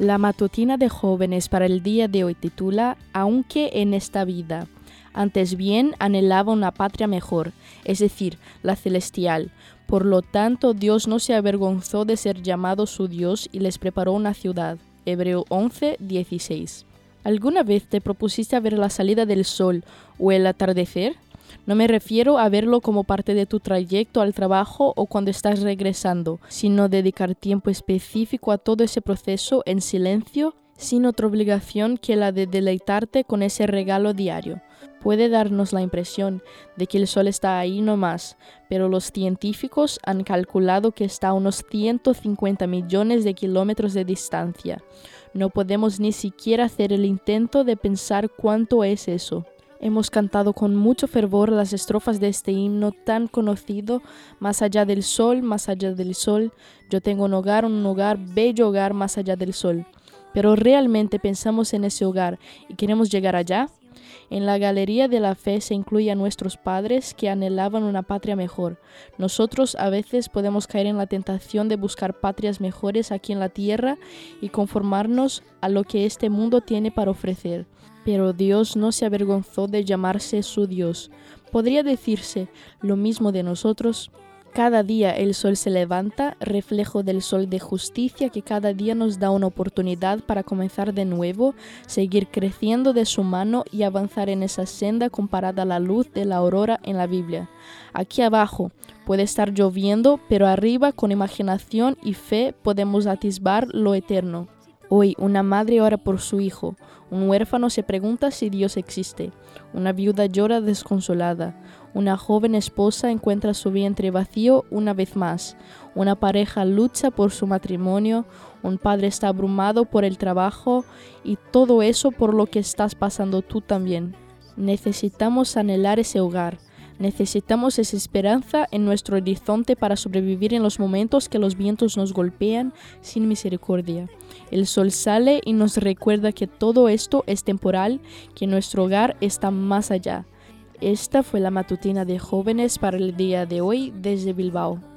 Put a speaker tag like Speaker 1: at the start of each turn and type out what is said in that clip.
Speaker 1: La matutina de jóvenes para el día de hoy titula Aunque en esta vida. Antes bien anhelaba una patria mejor, es decir, la celestial. Por lo tanto, Dios no se avergonzó de ser llamado su Dios y les preparó una ciudad. Hebreo 11, 16. ¿Alguna vez te propusiste ver la salida del sol o el atardecer? No me refiero a verlo como parte de tu trayecto al trabajo o cuando estás regresando, sino dedicar tiempo específico a todo ese proceso en silencio, sin otra obligación que la de deleitarte con ese regalo diario. Puede darnos la impresión de que el Sol está ahí nomás, pero los científicos han calculado que está a unos 150 millones de kilómetros de distancia. No podemos ni siquiera hacer el intento de pensar cuánto es eso. Hemos cantado con mucho fervor las estrofas de este himno tan conocido, Más allá del sol, más allá del sol, yo tengo un hogar, un hogar, bello hogar más allá del sol. Pero realmente pensamos en ese hogar y queremos llegar allá. En la galería de la fe se incluye a nuestros padres que anhelaban una patria mejor. Nosotros a veces podemos caer en la tentación de buscar patrias mejores aquí en la tierra y conformarnos a lo que este mundo tiene para ofrecer. Pero Dios no se avergonzó de llamarse su Dios. ¿Podría decirse lo mismo de nosotros? Cada día el sol se levanta, reflejo del sol de justicia que cada día nos da una oportunidad para comenzar de nuevo, seguir creciendo de su mano y avanzar en esa senda comparada a la luz de la aurora en la Biblia. Aquí abajo puede estar lloviendo, pero arriba con imaginación y fe podemos atisbar lo eterno. Hoy una madre ora por su hijo, un huérfano se pregunta si Dios existe, una viuda llora desconsolada, una joven esposa encuentra su vientre vacío una vez más, una pareja lucha por su matrimonio, un padre está abrumado por el trabajo. Y todo eso por lo que estás pasando tú también. Necesitamos anhelar ese hogar, Necesitamos esa esperanza en nuestro horizonte para sobrevivir en los momentos que los vientos nos golpean sin misericordia. El sol sale y nos recuerda que todo esto es temporal, que nuestro hogar está más allá. Esta fue la matutina de jóvenes para el día de hoy desde Bilbao.